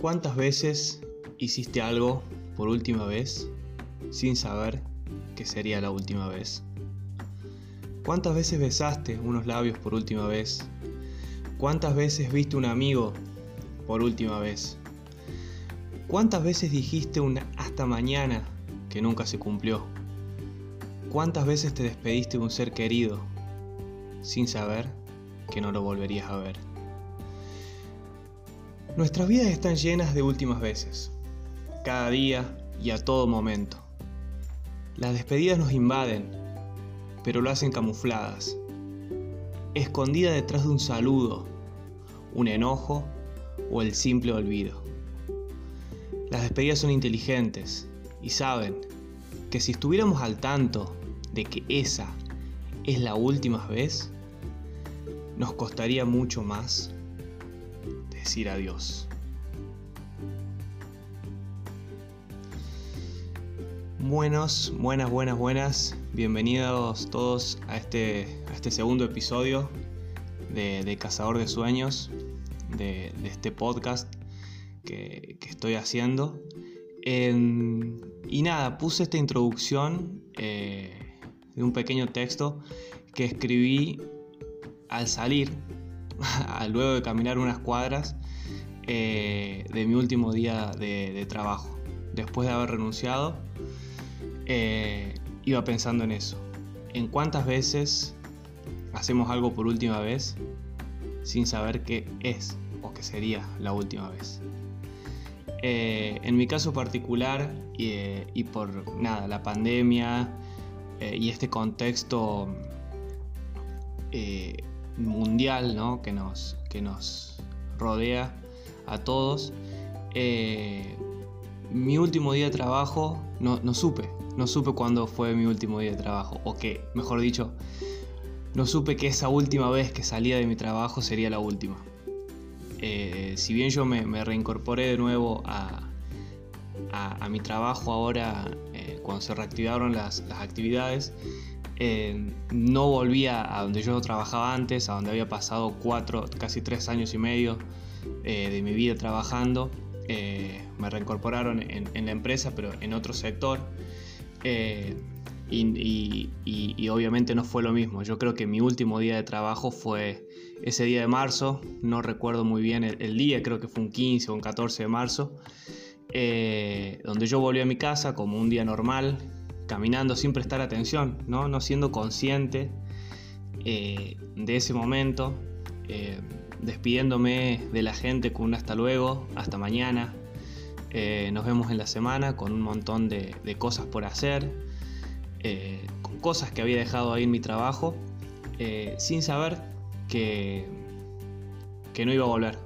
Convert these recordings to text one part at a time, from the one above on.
¿Cuántas veces hiciste algo por última vez sin saber que sería la última vez? ¿Cuántas veces besaste unos labios por última vez? ¿Cuántas veces viste un amigo por última vez? ¿Cuántas veces dijiste un hasta mañana que nunca se cumplió? ¿Cuántas veces te despediste de un ser querido sin saber que no lo volverías a ver? Nuestras vidas están llenas de últimas veces, cada día y a todo momento. Las despedidas nos invaden, pero lo hacen camufladas, escondidas detrás de un saludo, un enojo o el simple olvido. Las despedidas son inteligentes y saben que si estuviéramos al tanto de que esa es la última vez, nos costaría mucho más adiós. Buenos, buenas, buenas, buenas. Bienvenidos todos a este, a este segundo episodio de, Cazador de Sueños, de, este podcast que, estoy haciendo. y nada, puse esta introducción eh, de un pequeño texto que escribí al salir luego de caminar unas cuadras eh, de mi último día de, trabajo. Después de haber renunciado, eh, iba pensando en eso. En cuántas veces hacemos algo por última vez sin saber qué es o qué sería la última vez. Eh, en mi caso particular y, por nada, la pandemia y este contexto mundial ¿no? que, nos, que nos rodea a todos. Eh, mi último día de trabajo, no, no supe, no supe cuándo fue mi último día de trabajo, o que, mejor dicho, no supe que esa última vez que salía de mi trabajo sería la última. Eh, si bien yo me, reincorporé de nuevo a, a, mi trabajo ahora, eh, cuando se reactivaron las, las actividades, eh, no volvía a donde yo trabajaba antes, a donde había pasado cuatro, casi tres años y medio eh, de mi vida trabajando. Eh, me reincorporaron en, la empresa, pero en otro sector. Y, obviamente no fue lo mismo. Yo creo que mi último día de trabajo fue ese día de marzo. No recuerdo muy bien el día, creo que fue un 15 o un 14 de marzo. donde yo volví a mi casa como un día normal, caminando sin prestar atención, no, no siendo consciente eh, de ese momento, eh, despidiéndome de la gente con un hasta luego, hasta mañana. Eh, nos vemos en la semana con un montón de, cosas por hacer, con cosas que había dejado ahí en mi trabajo, sin saber que, que no iba a volver,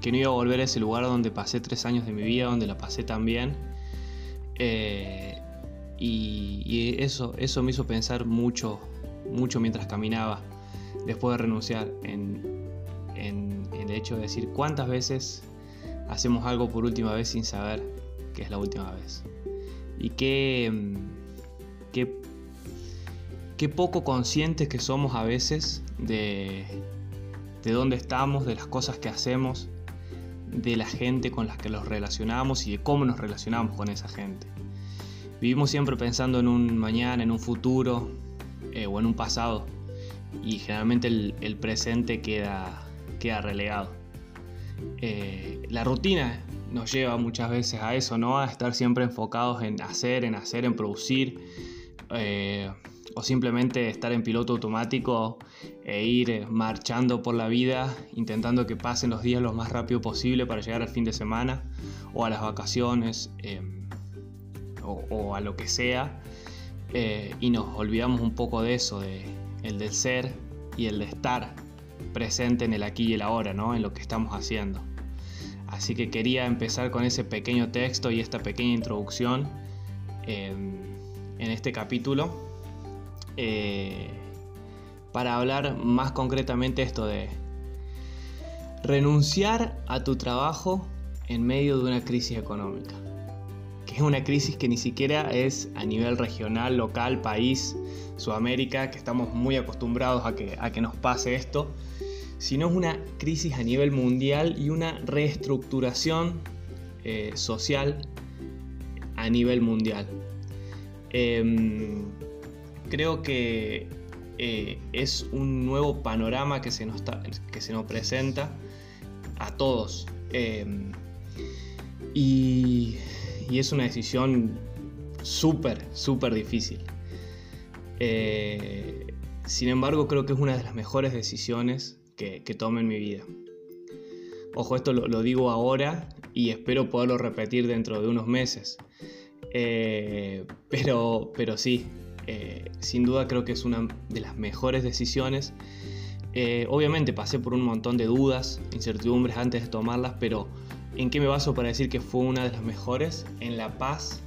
que no iba a volver a ese lugar donde pasé tres años de mi vida, donde la pasé tan bien. Y, eso, eso me hizo pensar mucho, mucho mientras caminaba, después de renunciar, en, el hecho de decir cuántas veces hacemos algo por última vez sin saber que es la última vez. Y qué, qué, qué poco conscientes que somos a veces de, de dónde estamos, de las cosas que hacemos, de la gente con las que nos relacionamos y de cómo nos relacionamos con esa gente. Vivimos siempre pensando en un mañana, en un futuro eh, o en un pasado y generalmente el, presente queda, queda relegado. Eh, la rutina nos lleva muchas veces a eso, ¿no? A estar siempre enfocados en hacer, en hacer, en producir. Eh, o simplemente estar en piloto automático e ir marchando por la vida intentando que pasen los días lo más rápido posible para llegar al fin de semana o a las vacaciones o, a lo que sea, eh, y nos olvidamos un poco de eso, de el del ser y el de estar presente en el aquí y el ahora, ¿no? en lo que estamos haciendo. Así que quería empezar con ese pequeño texto y esta pequeña introducción em, en este capítulo eh, para hablar más concretamente esto de renunciar a tu trabajo en medio de una crisis económica es una crisis que ni siquiera es a nivel regional, local, país, Sudamérica, que estamos muy acostumbrados a que, a que nos pase esto, sino es una crisis a nivel mundial y una reestructuración eh, social a nivel mundial. Em, creo que eh, es un nuevo panorama que se nos, que se nos presenta a todos. Em, y, es una decisión súper, súper difícil. Eh, sin embargo, creo que es una de las mejores decisiones que, que tome en mi vida. Ojo, esto lo, digo ahora y espero poderlo repetir dentro de unos meses. Eh, pero, pero sí, eh, sin duda creo que es una de las mejores decisiones. Obviamente pasé por un montón de dudas, incertidumbres antes de tomarlas, pero ¿en qué me baso para decir que fue una de las mejores? En la paz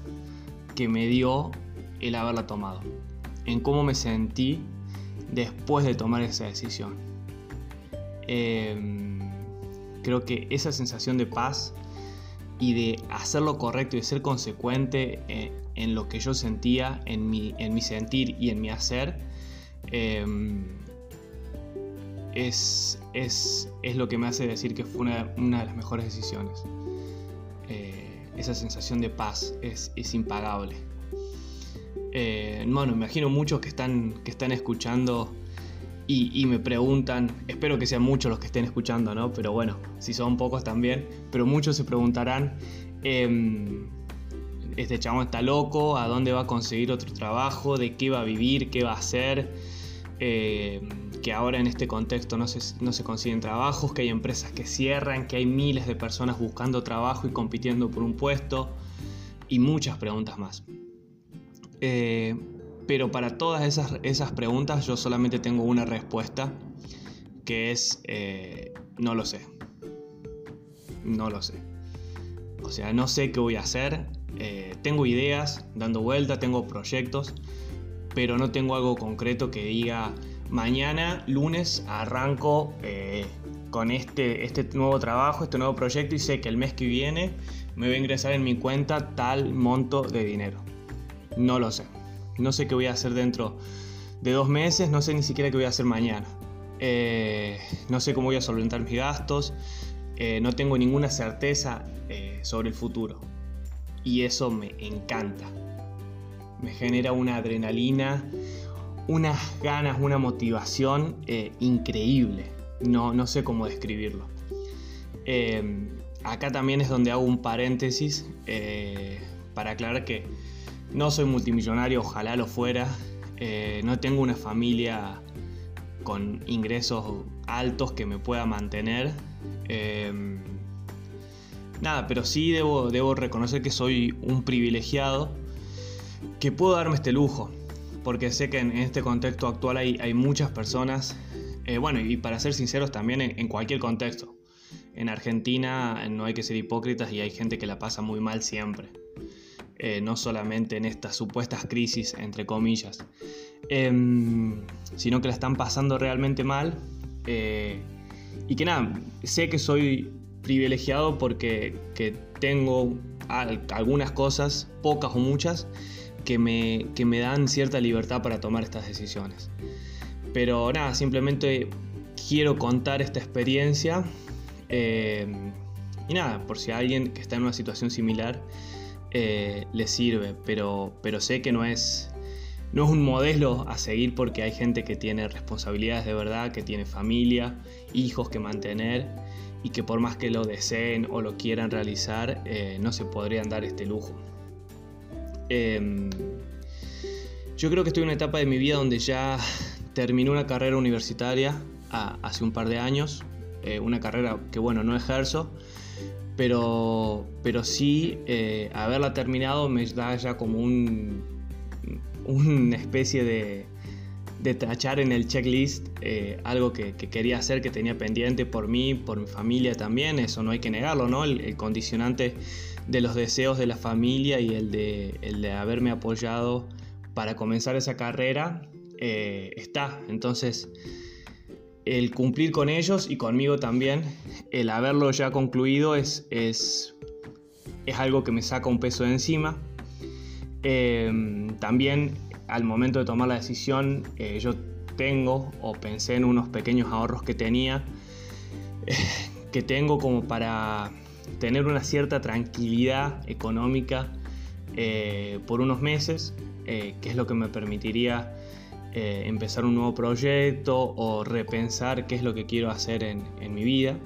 que me dio el haberla tomado. En cómo me sentí después de tomar esa decisión. Em, creo que esa sensación de paz y de hacer lo correcto y de ser consecuente eh, en lo que yo sentía, en mi, en mi sentir y en mi hacer, em, es, es, lo que me hace decir que fue una, de las mejores decisiones. Eh, esa sensación de paz es, es impagable. Eh, bueno, imagino muchos que están, que están escuchando y, me preguntan, espero que sean muchos los que estén escuchando, ¿no? Pero bueno, si son pocos también, pero muchos se preguntarán, em, este chabón está loco, ¿a dónde va a conseguir otro trabajo? ¿De qué va a vivir? ¿Qué va a hacer? Em, que ahora en este contexto no se, no se consiguen trabajos, que hay empresas que cierran, que hay miles de personas buscando trabajo y compitiendo por un puesto y muchas preguntas más. Eh, pero para todas esas, esas, preguntas yo solamente tengo una respuesta, que es eh, no lo sé. No lo sé. O sea, no sé qué voy a hacer. Eh, tengo ideas dando vuelta, tengo proyectos, pero no tengo algo concreto que diga mañana, lunes, arranco con este, este nuevo trabajo, este nuevo proyecto y sé que el mes que viene me va a ingresar en mi cuenta tal monto de dinero. No lo sé. No sé qué voy a hacer dentro de dos meses, no sé ni siquiera qué voy a hacer mañana. Eh, no sé cómo voy a solventar mis gastos, eh, no tengo ninguna certeza eh, sobre el futuro. Y eso me encanta. Me genera una adrenalina, unas ganas, una motivación increíble. No, no sé cómo describirlo. acá también es donde hago un paréntesis para aclarar que no soy multimillonario, ojalá lo fuera. Eh, no tengo una familia con ingresos altos que me pueda mantener. Em, nada, pero sí debo, debo reconocer que soy un privilegiado que puedo darme este lujo. Porque sé que en este contexto actual hay, hay muchas personas, eh, bueno, y para ser sinceros también en, cualquier contexto. En Argentina no hay que ser hipócritas y hay gente que la pasa muy mal siempre. Eh, no solamente en estas supuestas crisis, entre comillas, em, sino que la están pasando realmente mal. Eh, y que nada, sé que soy privilegiado porque tengo algunas cosas, pocas o muchas, que me, que me dan cierta libertad para tomar estas decisiones. Pero nada, simplemente quiero contar esta experiencia. Eh, y nada, por si alguien que está en una situación similar eh, le sirve, pero, pero sé que no es, no es un modelo a seguir porque hay gente que tiene responsabilidades de verdad, que tiene familia, hijos que mantener y que por más que lo deseen o lo quieran realizar, eh, no se podrían dar este lujo. Em, yo creo que estoy en una etapa de mi vida donde ya terminé una carrera universitaria hace un par de años, eh, una carrera que bueno, no ejerzo, pero, pero sí eh, haberla terminado me da ya como un, una especie de, de tachar en el checklist eh, algo que, quería hacer, que tenía pendiente por mí, por mi familia también, eso no hay que negarlo, ¿no? El, condicionante de los deseos de la familia y el de, el de haberme apoyado para comenzar esa carrera eh, está. Entonces, el cumplir con ellos y conmigo también, el haberlo ya concluido es, es, es algo que me saca un peso de encima. Em, también al momento de tomar la decisión, eh, yo tengo o pensé en unos pequeños ahorros que tenía que tengo como para tener una cierta tranquilidad económica eh, por unos meses, eh, que es lo que me permitiría empezar un nuevo proyecto o repensar qué es lo que quiero hacer en, mi vida.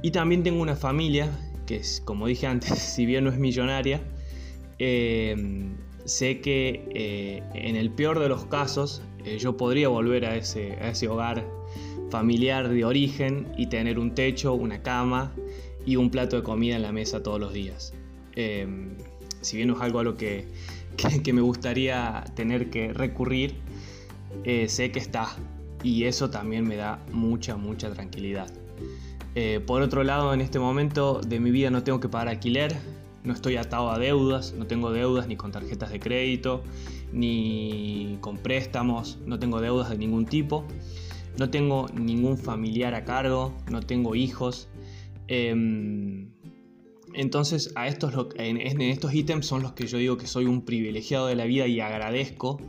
Y también tengo una familia que, como dije antes, si bien no es millonaria, sé que en el peor de los casos yo podría volver a ese, hogar familiar de origen y tener un techo, una cama y un plato de comida en la mesa todos los días. Em, si bien es algo a lo que, que, me gustaría tener que recurrir, eh, sé que está y eso también me da mucha, mucha tranquilidad. Eh, por otro lado, en este momento de mi vida no tengo que pagar alquiler, no estoy atado a deudas, no tengo deudas ni con tarjetas de crédito, ni con préstamos, no tengo deudas de ningún tipo. No tengo ningún familiar a cargo, no tengo hijos. Em, entonces, a estos, en, estos ítems son los que yo digo que soy un privilegiado de la vida y agradezco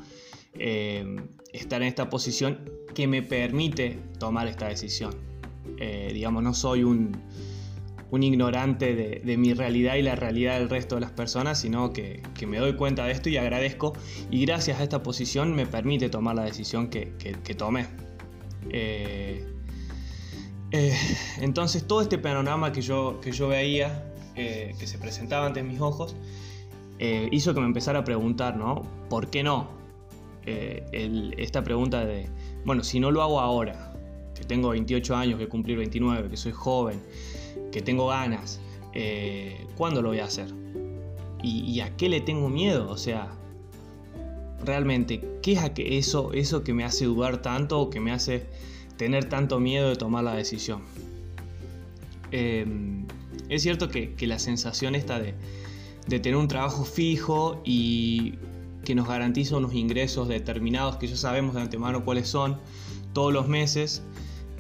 em, estar en esta posición que me permite tomar esta decisión. Eh, digamos, no soy un, ignorante de, mi realidad y la realidad del resto de las personas, sino que, me doy cuenta de esto y agradezco. Y gracias a esta posición me permite tomar la decisión que, que tomé. Eh, eh, entonces todo este panorama que yo, que yo veía, eh, que se presentaba ante mis ojos, hizo que me empezara a preguntar, ¿no? ¿Por qué no? esta pregunta de, bueno, si no lo hago ahora, que tengo 28 años, que cumplir 29, que soy joven, que tengo ganas, ¿cuándo lo voy a hacer? ¿Y, ¿Y, a qué le tengo miedo? O sea, realmente, ¿qué es eso, eso que me hace dudar tanto o que me hace tener tanto miedo de tomar la decisión? Em, es cierto que, la sensación esta de, tener un trabajo fijo y que nos garantiza unos ingresos determinados que ya sabemos de antemano cuáles son todos los meses,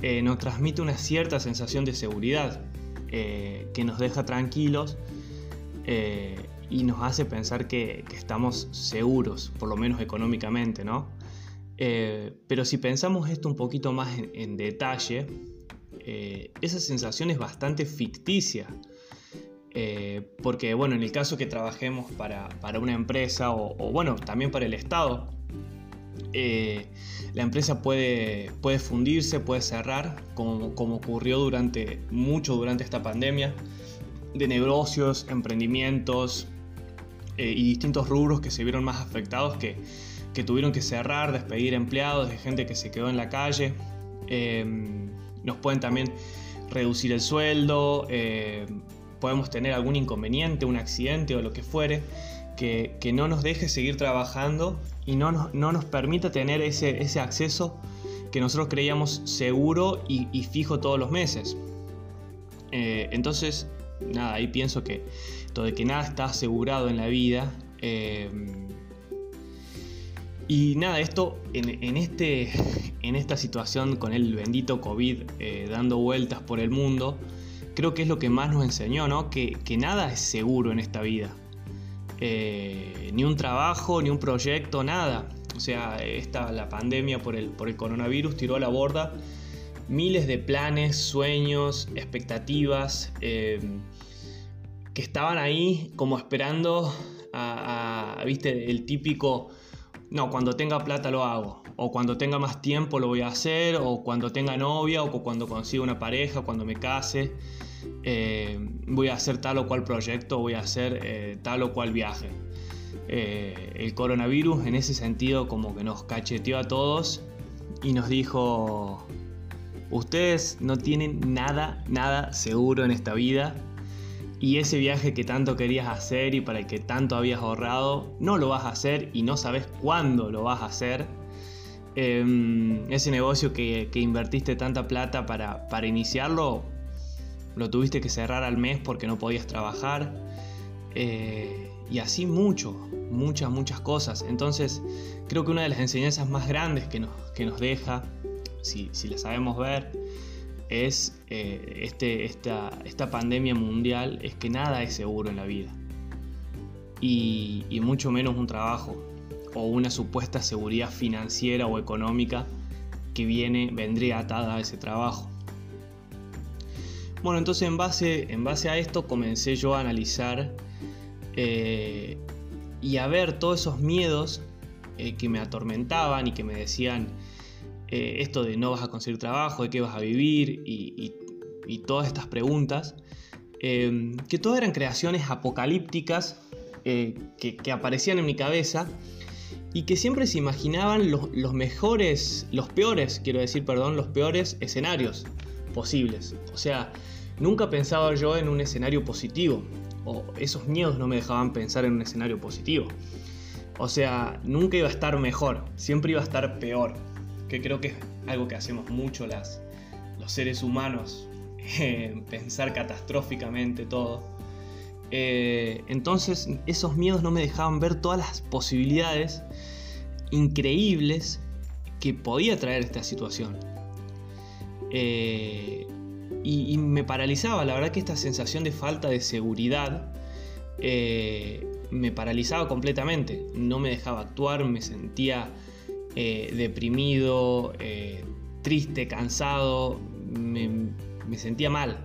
eh, nos transmite una cierta sensación de seguridad eh, que nos deja tranquilos eh, y nos hace pensar que, estamos seguros, por lo menos económicamente, ¿no? Eh, pero si pensamos esto un poquito más en, detalle, esa sensación es bastante ficticia. Porque, bueno, en el caso que trabajemos para, una empresa o, bueno, también para el Estado, la empresa puede, puede fundirse, puede cerrar, como, ocurrió durante mucho durante esta pandemia, de negocios, emprendimientos, eh, y distintos rubros que se vieron más afectados, que, tuvieron que cerrar, despedir empleados, de gente que se quedó en la calle. Em, nos pueden también reducir el sueldo, em, podemos tener algún inconveniente, un accidente o lo que fuere, que, no nos deje seguir trabajando y no nos, no nos permita tener ese, ese acceso que nosotros creíamos seguro y, fijo todos los meses. Eh, entonces, nada, ahí pienso que todo de que nada está asegurado en la vida. Eh, y nada, esto en, este, en esta situación con el bendito COVID eh, dando vueltas por el mundo, creo que es lo que más nos enseñó, ¿no? Que, nada es seguro en esta vida. Eh, ni un trabajo, ni un proyecto, nada. O sea, esta, la pandemia por el, por el coronavirus tiró a la borda miles de planes, sueños, expectativas que estaban ahí como esperando viste, el típico, no, cuando tenga plata lo hago, o cuando tenga más tiempo lo voy a hacer, o cuando tenga novia, o cuando consiga una pareja, cuando me case, eh, voy a hacer tal o cual proyecto, voy a hacer eh, tal o cual viaje. Eh, el coronavirus en ese sentido como que nos cacheteó a todos y nos dijo, ustedes no tienen nada, nada seguro en esta vida, y ese viaje que tanto querías hacer y para el que tanto habías ahorrado, no lo vas a hacer y no sabes cuándo lo vas a hacer. Em, ese negocio que, invertiste tanta plata para, iniciarlo, lo tuviste que cerrar al mes porque no podías trabajar. Eh, y así mucho, muchas, muchas cosas. Entonces, creo que una de las enseñanzas más grandes que nos, que nos deja, si, si la sabemos ver, es eh, este, esta, esta, pandemia mundial es que nada es seguro en la vida. Y, mucho menos un trabajo o una supuesta seguridad financiera o económica que viene, vendría atada a ese trabajo. Bueno, entonces en base, en base a esto comencé yo a analizar eh, y a ver todos esos miedos eh, que me atormentaban y que me decían eh, esto de no vas a conseguir trabajo, de qué vas a vivir y, todas estas preguntas, que todas eran creaciones apocalípticas que, aparecían en mi cabeza y que siempre se imaginaban los, los, mejores, los peores, quiero decir, perdón, los peores escenarios posibles. O sea, nunca pensaba yo en un escenario positivo, o esos miedos no me dejaban pensar en un escenario positivo. O sea, nunca iba a estar mejor, siempre iba a estar peor, que creo que es algo que hacemos mucho las, los seres humanos, pensar catastróficamente todo. Eh, entonces esos miedos no me dejaban ver todas las posibilidades increíbles que podía traer esta situación. Eh, y, me paralizaba, la verdad que esta sensación de falta de seguridad eh, me paralizaba completamente, no me dejaba actuar, me sentía eh, deprimido, eh, triste, cansado, me, sentía mal,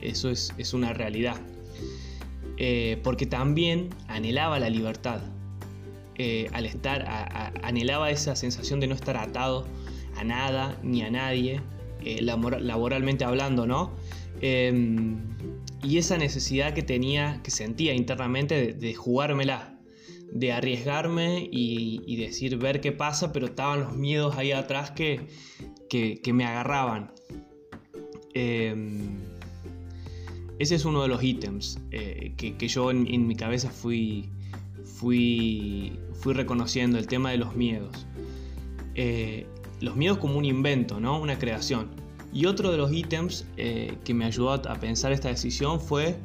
eso es, una realidad, porque también anhelaba la libertad, al estar, anhelaba esa sensación de no estar atado a nada ni a nadie, eh, laboralmente hablando, ¿no? Em, y esa necesidad que tenía, que sentía internamente de, jugármela, de arriesgarme y, decir, ver qué pasa, pero estaban los miedos ahí atrás que, que, me agarraban. Em, ese es uno de los ítems eh, que, yo en, mi cabeza fui, fui, fui reconociendo, el tema de los miedos. Eh, los miedos como un invento, ¿no? Una creación. Y otro de los ítems eh, que me ayudó a pensar esta decisión fue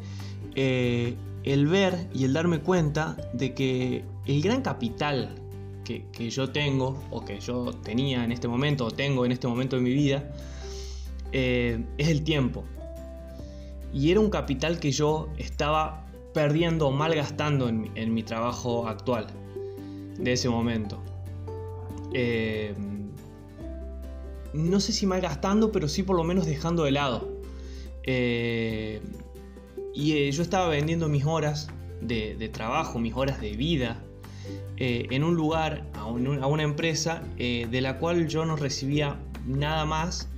eh, el ver y el darme cuenta de que el gran capital que, yo tengo o que yo tenía en este momento o tengo en este momento de mi vida eh, es el tiempo. Y era un capital que yo estaba perdiendo o malgastando en, en mi trabajo actual de ese momento no sé si malgastando, pero sí por lo menos dejando de lado. Eh, y eh, yo estaba vendiendo mis horas de, trabajo, mis horas de vida, eh, en un lugar, a, una empresa, de la cual yo no recibía nada más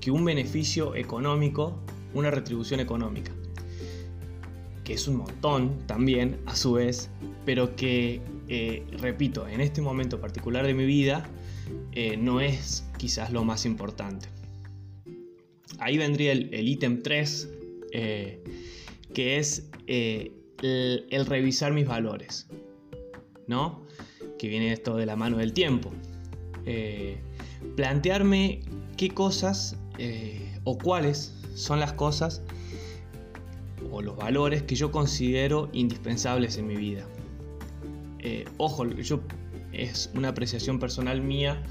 que un beneficio económico, una retribución económica. Que es un montón también, a su vez, pero que, repito, en este momento particular de mi vida, no es quizás lo más importante. Ahí vendría el ítem 3, eh, que es eh, el, revisar mis valores, ¿no? Que viene esto de la mano del tiempo. Eh, plantearme qué cosas o cuáles son las cosas o los valores que yo considero indispensables en mi vida. ojo, yo es una apreciación personal mía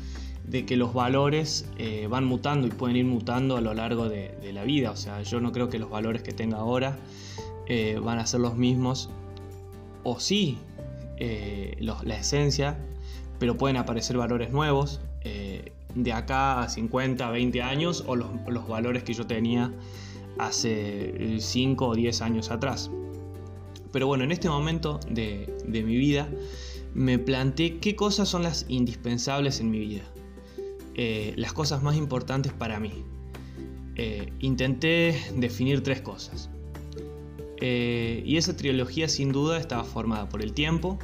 de que los valores eh, van mutando y pueden ir mutando a lo largo de, la vida. O sea, yo no creo que los valores que tenga ahora eh, van a ser los mismos, o sí, eh, la esencia, pero pueden aparecer valores nuevos de acá a 50, 20 años, o los, valores que yo tenía hace 5 o 10 años atrás. Pero bueno, en este momento de, de mi vida me planteé qué cosas son las indispensables en mi vida. Eh, las cosas más importantes para mí. Eh, intenté definir tres cosas. Eh, y esa trilogía sin duda estaba formada por el tiempo,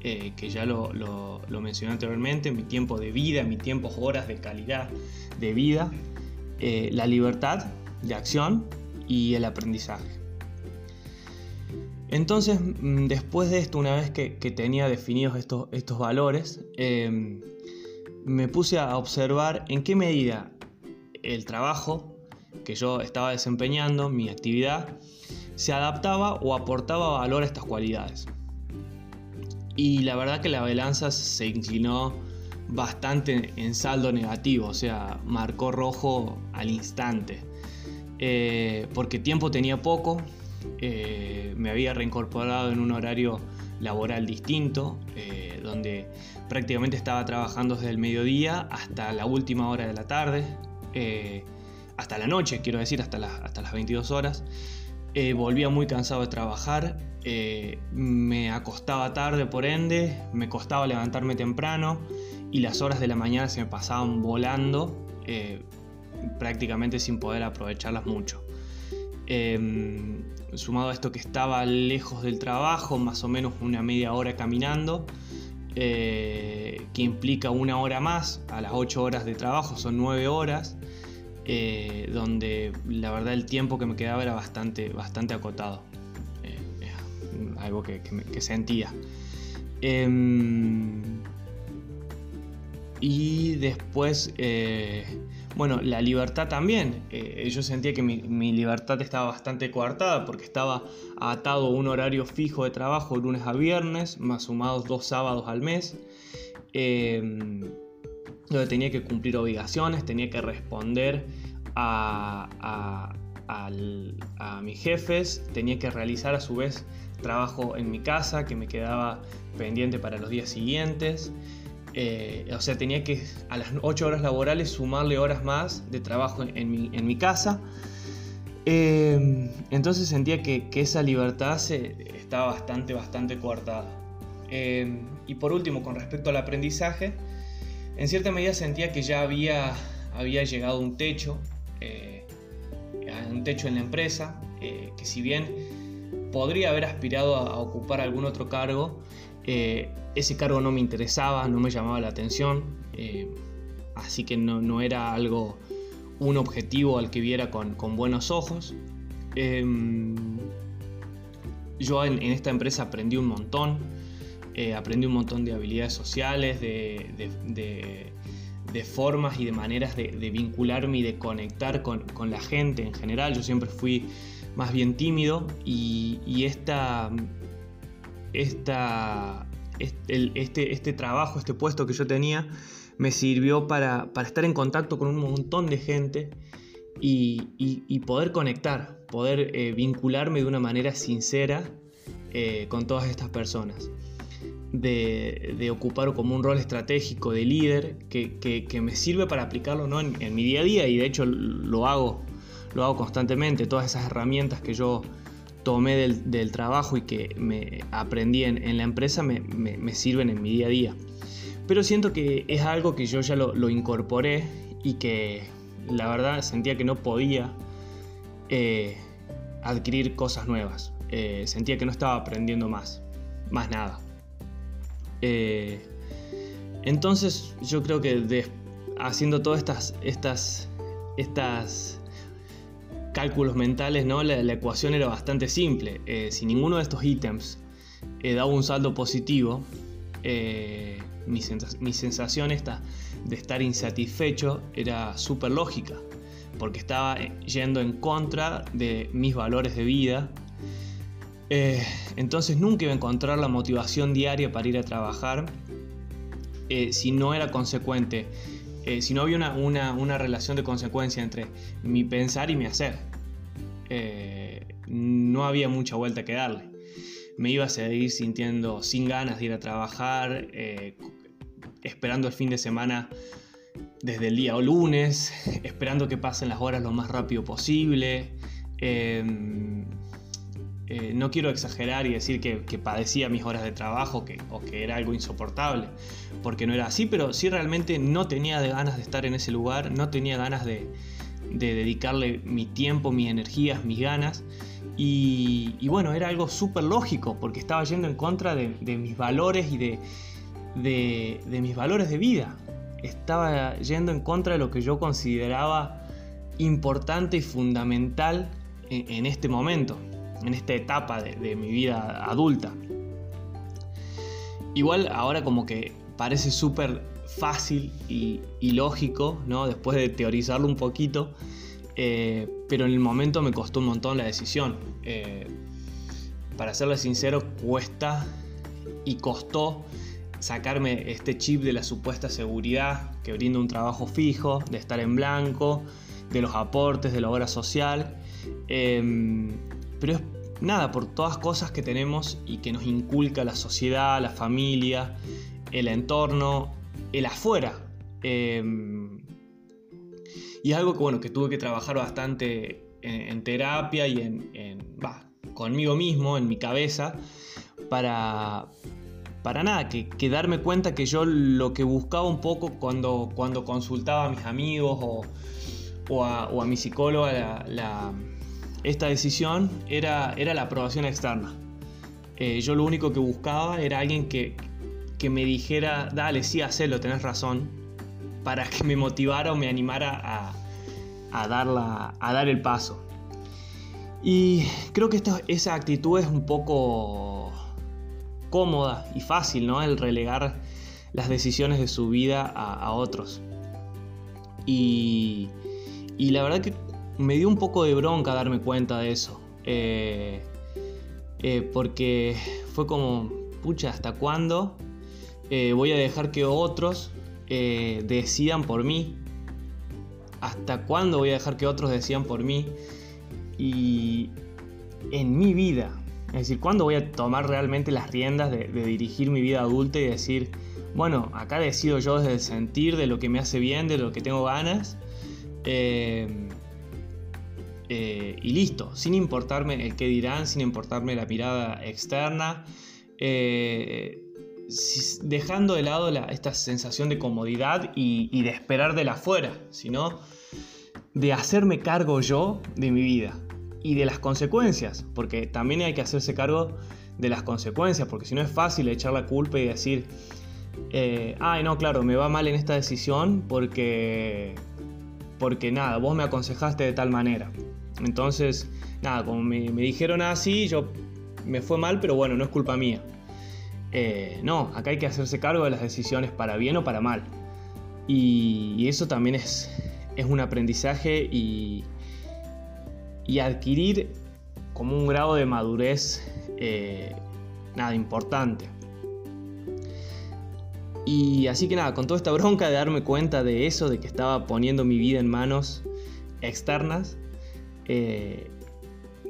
que ya lo, mencioné anteriormente, mi tiempo de vida, mi tiempo, horas de calidad de vida, la libertad de acción y el aprendizaje. Entonces, mm, después de esto, una vez que, tenía definidos estos, estos valores, me puse a observar en qué medida el trabajo que yo estaba desempeñando, mi actividad, se adaptaba o aportaba valor a estas cualidades. Y la verdad que la balanza se inclinó bastante en saldo negativo, o sea, marcó rojo al instante. Eh, porque tiempo tenía poco, eh, me había reincorporado en un horario laboral distinto, eh, donde prácticamente estaba trabajando desde el mediodía hasta la última hora de la tarde. Eh, hasta la noche, quiero decir, hasta, hasta las 22 horas. Eh, volvía muy cansado de trabajar, eh, me acostaba tarde por ende, me costaba levantarme temprano y las horas de la mañana se me pasaban volando, prácticamente sin poder aprovecharlas mucho. Sumado a esto que estaba lejos del trabajo, más o menos una media hora caminando, que implica una hora más, a las 8 horas de trabajo son 9 horas, eh, donde la verdad el tiempo que me quedaba era bastante, bastante acotado. Eh, algo que, sentía. Em, y después, eh, bueno, la libertad también. yo sentía que mi, libertad estaba bastante coartada porque estaba atado a un horario fijo de trabajo lunes a viernes, más sumados dos sábados al mes. Em, donde tenía que cumplir obligaciones, tenía que responder a, mis jefes, tenía que realizar a su vez trabajo en mi casa que me quedaba pendiente para los días siguientes. Eh, o sea, tenía que a las 8 horas laborales sumarle horas más de trabajo en, mi, casa. Eh, entonces sentía que, esa libertad se, estaba bastante, bastante coartada. Eh, y por último, con respecto al aprendizaje, en cierta medida sentía que ya había, llegado un techo, eh, un techo en la empresa, eh, que si bien podría haber aspirado a, ocupar algún otro cargo, ese cargo no me interesaba, no me llamaba la atención, así que no, era algo, un objetivo al que viera con, buenos ojos. Em, yo en, esta empresa aprendí un montón, eh, aprendí un montón de habilidades sociales, de, formas y de maneras de, vincularme y de conectar con, la gente en general. Yo siempre fui más bien tímido y, esta, esta, este, este trabajo, este puesto que yo tenía, me sirvió para, estar en contacto con un montón de gente y, poder conectar, poder eh, vincularme de una manera sincera eh, con todas estas personas de, ocupar como un rol estratégico de líder que, me sirve para aplicarlo ¿no? en, mi día a día y de hecho lo hago, lo hago constantemente. Todas esas herramientas que yo tomé del, trabajo y que me aprendí en, la empresa me, sirven en mi día a día. Pero siento que es algo que yo ya lo, incorporé y que la verdad sentía que no podía eh, adquirir cosas nuevas. Eh, sentía que no estaba aprendiendo más, más nada. Eh, entonces yo creo que haciendo todas estas, estas, estas cálculos mentales, ¿no? la, ecuación era bastante simple. Eh, si ninguno de estos ítems eh, daba un saldo positivo, mi, mi, sensación esta de estar insatisfecho era súper lógica, porque estaba yendo en contra de mis valores de vida eh, entonces nunca iba a encontrar la motivación diaria para ir a trabajar eh, si no era consecuente, eh, si no había una, relación de consecuencia entre mi pensar y mi hacer. no había mucha vuelta que darle. Me iba a seguir sintiendo sin ganas de ir a trabajar, esperando el fin de semana desde el día o lunes, esperando que pasen las horas lo más rápido posible. Eh, no quiero exagerar y decir que, padecía mis horas de trabajo que, o que era algo insoportable, porque no era así, pero sí realmente no tenía ganas de estar en ese lugar, no tenía ganas de, dedicarle mi tiempo, mis energías, mis ganas. Y, bueno, era algo súper lógico, porque estaba yendo en contra de, mis valores y de, mis valores de vida. Estaba yendo en contra de lo que yo consideraba importante y fundamental en este momento en esta etapa de, mi vida adulta. Igual ahora como que parece súper fácil y, lógico, ¿no? Después de teorizarlo un poquito, eh, pero en el momento me costó un montón la decisión. Eh, para serle sincero, cuesta y costó sacarme este chip de la supuesta seguridad que brinda un trabajo fijo, de estar en blanco, de los aportes, de la obra social. Em, pero es nada, por todas cosas que tenemos y que nos inculca la sociedad, la familia, el entorno, el afuera. Em, Y es algo que, bueno, que tuve que trabajar bastante en, terapia y en, conmigo mismo, en mi cabeza, para, para nada, que, darme cuenta que yo lo que buscaba un poco cuando, cuando consultaba a mis amigos o, a, mi psicóloga esta decisión era, era la aprobación externa. Eh, yo lo único que buscaba era alguien que, que me dijera, dale, sí, hacelo, tenés razón, para que me motivara o me animara a, a, darla, a dar el paso. Y creo que esa actitud es un poco cómoda y fácil, ¿no? El relegar las decisiones de su vida a, otros. Y, y, la verdad que me dio un poco de bronca darme cuenta de eso. Eh, eh, porque fue como, pucha, ¿hasta cuándo eh, voy a dejar que otros decidan por mí? ¿Hasta cuándo voy a dejar que otros decidan por mí? Y en mi vida, es decir, ¿cuándo voy a tomar realmente las riendas de, dirigir mi vida adulta y decir, bueno, acá decido yo desde el sentir, de lo que me hace bien, de lo que tengo ganas? Eh, eh, y listo, sin importarme el qué dirán, sin importarme la mirada externa, eh, dejando de lado esta sensación de comodidad y, de esperar de la afuera, sino de hacerme cargo yo de mi vida y de las consecuencias, porque también hay que hacerse cargo de las consecuencias, porque si no es fácil echar la culpa y decir, eh, ay no, claro, me va mal en esta decisión porque, porque nada, vos me aconsejaste de tal manera. Entonces, nada, como me, dijeron así, yo me fue mal, pero bueno, no es culpa mía. Eh, no, acá hay que hacerse cargo de las decisiones para bien o para mal. Y, eso también es, es un aprendizaje y, y adquirir como un grado de madurez eh, nada importante. Y así que nada, con toda esta bronca de darme cuenta de eso, de que estaba poniendo mi vida en manos externas, eh,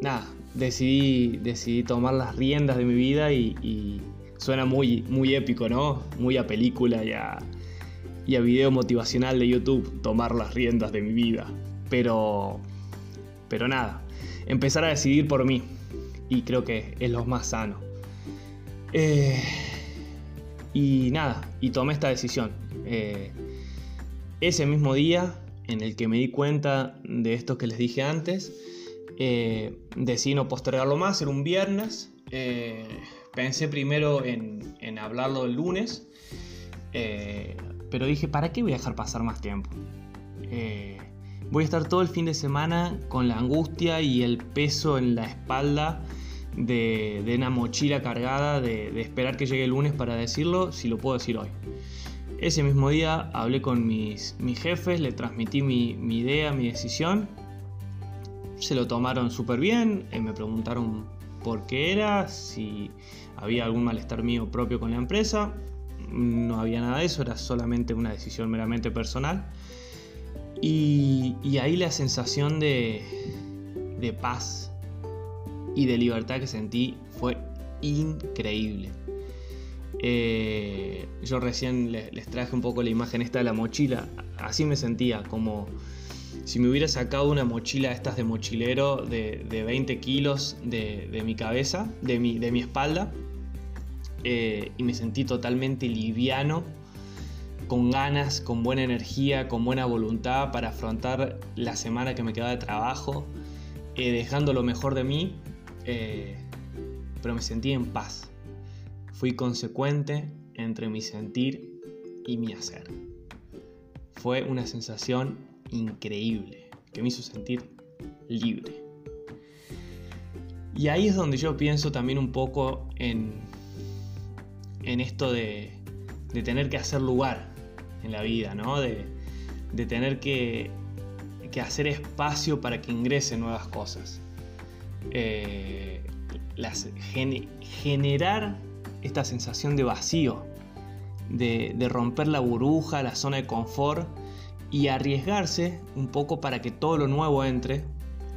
nada, decidí, decidí tomar las riendas de mi vida y, suena muy, muy épico, ¿no? Muy a película y a, y a video motivacional de YouTube, tomar las riendas de mi vida. Pero pero nada, empezar a decidir por mí. Y creo que es lo más sano. Eh, y nada, y tomé esta decisión. Eh, ese mismo día en el que me di cuenta de esto que les dije antes, eh, decidí no postergarlo más, era un viernes. pensé primero en, en, hablarlo el lunes, pero dije, ¿para qué voy a dejar pasar más tiempo? Voy a estar todo el fin de semana con la angustia y el peso en la espalda de, una mochila cargada de, esperar que llegue el lunes para decirlo, si lo puedo decir hoy. Ese mismo día hablé con mis, jefes, le transmití mi, idea, mi decisión. Se lo tomaron súper bien, eh, me preguntaron por qué era, si había algún malestar mío propio con la empresa. No había nada de eso, era solamente una decisión meramente personal. Y, ahí la sensación de, paz y de libertad que sentí fue increíble. Eh, yo recién les, traje un poco la imagen esta de la mochila. Así me sentía, como si me hubiera sacado una mochila estas de mochilero de, 20 kilos de, mi cabeza, de mi, de mi espalda. Eh, y me sentí totalmente liviano con ganas, con buena energía, con buena voluntad para afrontar la semana que me quedaba de trabajo, eh, dejando lo mejor de mí, pero me sentí en paz. Fui consecuente entre mi sentir y mi hacer. Fue una sensación increíble que me hizo sentir libre. Y ahí es donde yo pienso también un poco en, en esto de, de tener que hacer lugar en la vida, ¿no? De, tener que, hacer espacio para que ingresen nuevas cosas. Eh, generar esta sensación de vacío, de, romper la burbuja, la zona de confort y arriesgarse un poco para que todo lo nuevo entre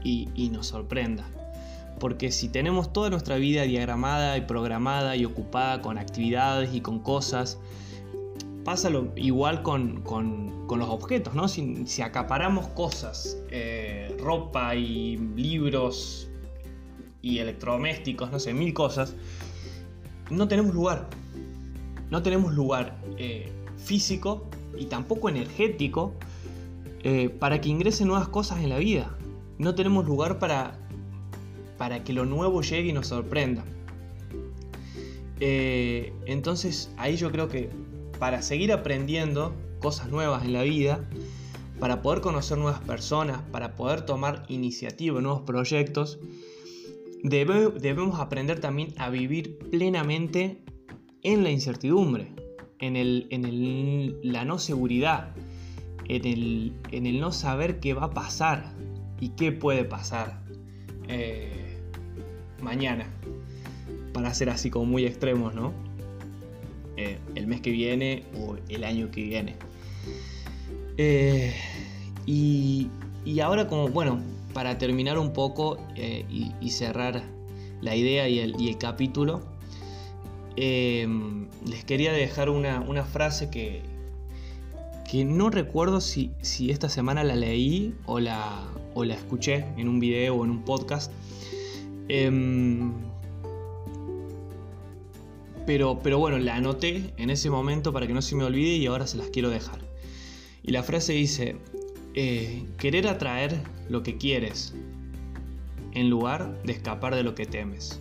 y, nos sorprenda. Porque si tenemos toda nuestra vida diagramada y programada y ocupada con actividades y con cosas pasa lo, igual con, los objetos, ¿no? Si, acaparamos cosas, eh, ropa y libros y electrodomésticos, no sé, mil cosas, no tenemos lugar. No tenemos lugar eh, físico y tampoco energético eh, para que ingresen nuevas cosas en la vida. No tenemos lugar para, para que lo nuevo llegue y nos sorprenda. Eh, entonces ahí yo creo que para seguir aprendiendo cosas nuevas en la vida, para poder conocer nuevas personas, para poder tomar iniciativa en nuevos proyectos, debemos aprender también a vivir plenamente en la incertidumbre, en, el, en la no seguridad, en el, en el, no saber qué va a pasar y qué puede pasar eh, mañana para ser así como muy extremos, ¿no? Eh, el mes que viene o el año que viene. Eh, y, ahora como, bueno, para terminar un poco eh, y, cerrar la idea y el, capítulo, les quería dejar una, frase que, que no recuerdo si, si, esta semana la leí o la, o la escuché en un video o en un podcast. Em, pero, pero bueno, la anoté en ese momento para que no se me olvide y ahora se las quiero dejar. Y la frase dice, eh, querer atraer lo que quieres en lugar de escapar de lo que temes.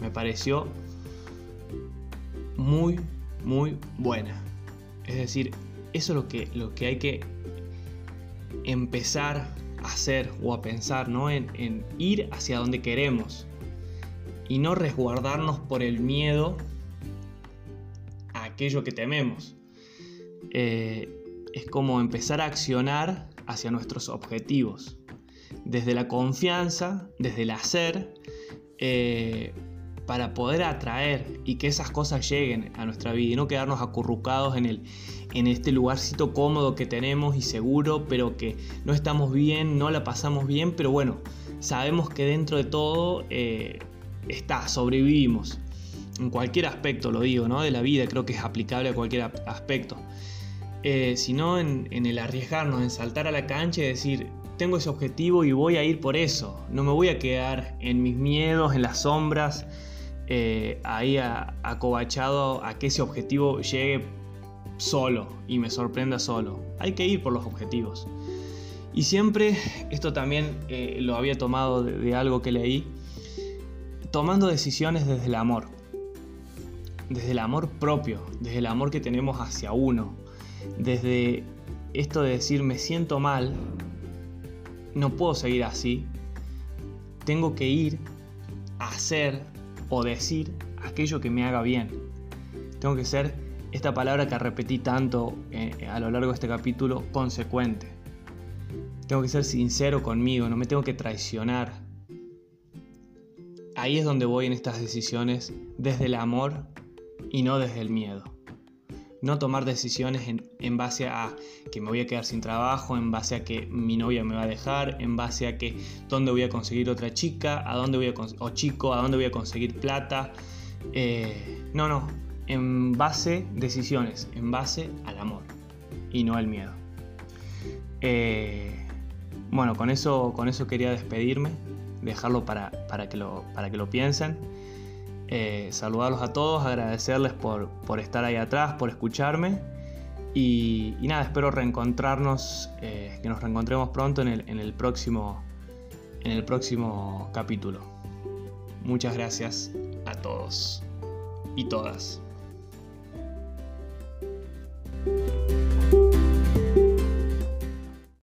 Me pareció muy, muy buena. Es decir, eso es lo que, lo que hay que empezar a hacer o a pensar, ¿no? En, en ir hacia donde queremos y no resguardarnos por el miedo a aquello que tememos. Eh, es como empezar a accionar hacia nuestros objetivos, desde la confianza, desde el hacer, eh, para poder atraer y que esas cosas lleguen a nuestra vida y no quedarnos acurrucados en, el, en este lugarcito cómodo que tenemos y seguro, pero que no estamos bien, no la pasamos bien, pero bueno, sabemos que dentro de todo eh, está, sobrevivimos. En cualquier aspecto lo digo, ¿no? De la vida creo que es aplicable a cualquier aspecto. Eh, sino en, el arriesgarnos, en saltar a la cancha y decir, tengo ese objetivo y voy a ir por eso. No me voy a quedar en mis miedos, en las sombras, eh, ahí acobachado a que ese objetivo llegue solo y me sorprenda solo. Hay que ir por los objetivos. Y siempre, esto también eh, lo había tomado de algo que leí, tomando decisiones desde el amor, desde el amor propio, desde el amor que tenemos hacia uno, desde esto de decir me siento mal, no puedo seguir así, tengo que ir a hacer o decir aquello que me haga bien. Tengo que ser esta palabra que repetí tanto eh, a lo largo de este capítulo, consecuente. Tengo que ser sincero conmigo, no me tengo que traicionar, ahí es donde voy en estas decisiones desde el amor y no desde el miedo. No tomar decisiones en, base a que me voy a quedar sin trabajo, en base a que mi novia me va a dejar, en base a que dónde voy a conseguir otra chica, a dónde voy a o chico, a dónde voy a conseguir plata. Eh, no, no, en base decisiones, en base al amor y no al miedo. Eh, bueno, con eso, con eso quería despedirme dejarlo para, que, lo, para que lo piensen eh, saludarlos a todos, agradecerles por, por, estar ahí atrás, por escucharme. Y, nada, espero reencontrarnos, eh, que nos reencontremos pronto en el, en el, próximo, en el próximo capítulo. Muchas gracias a todos y todas.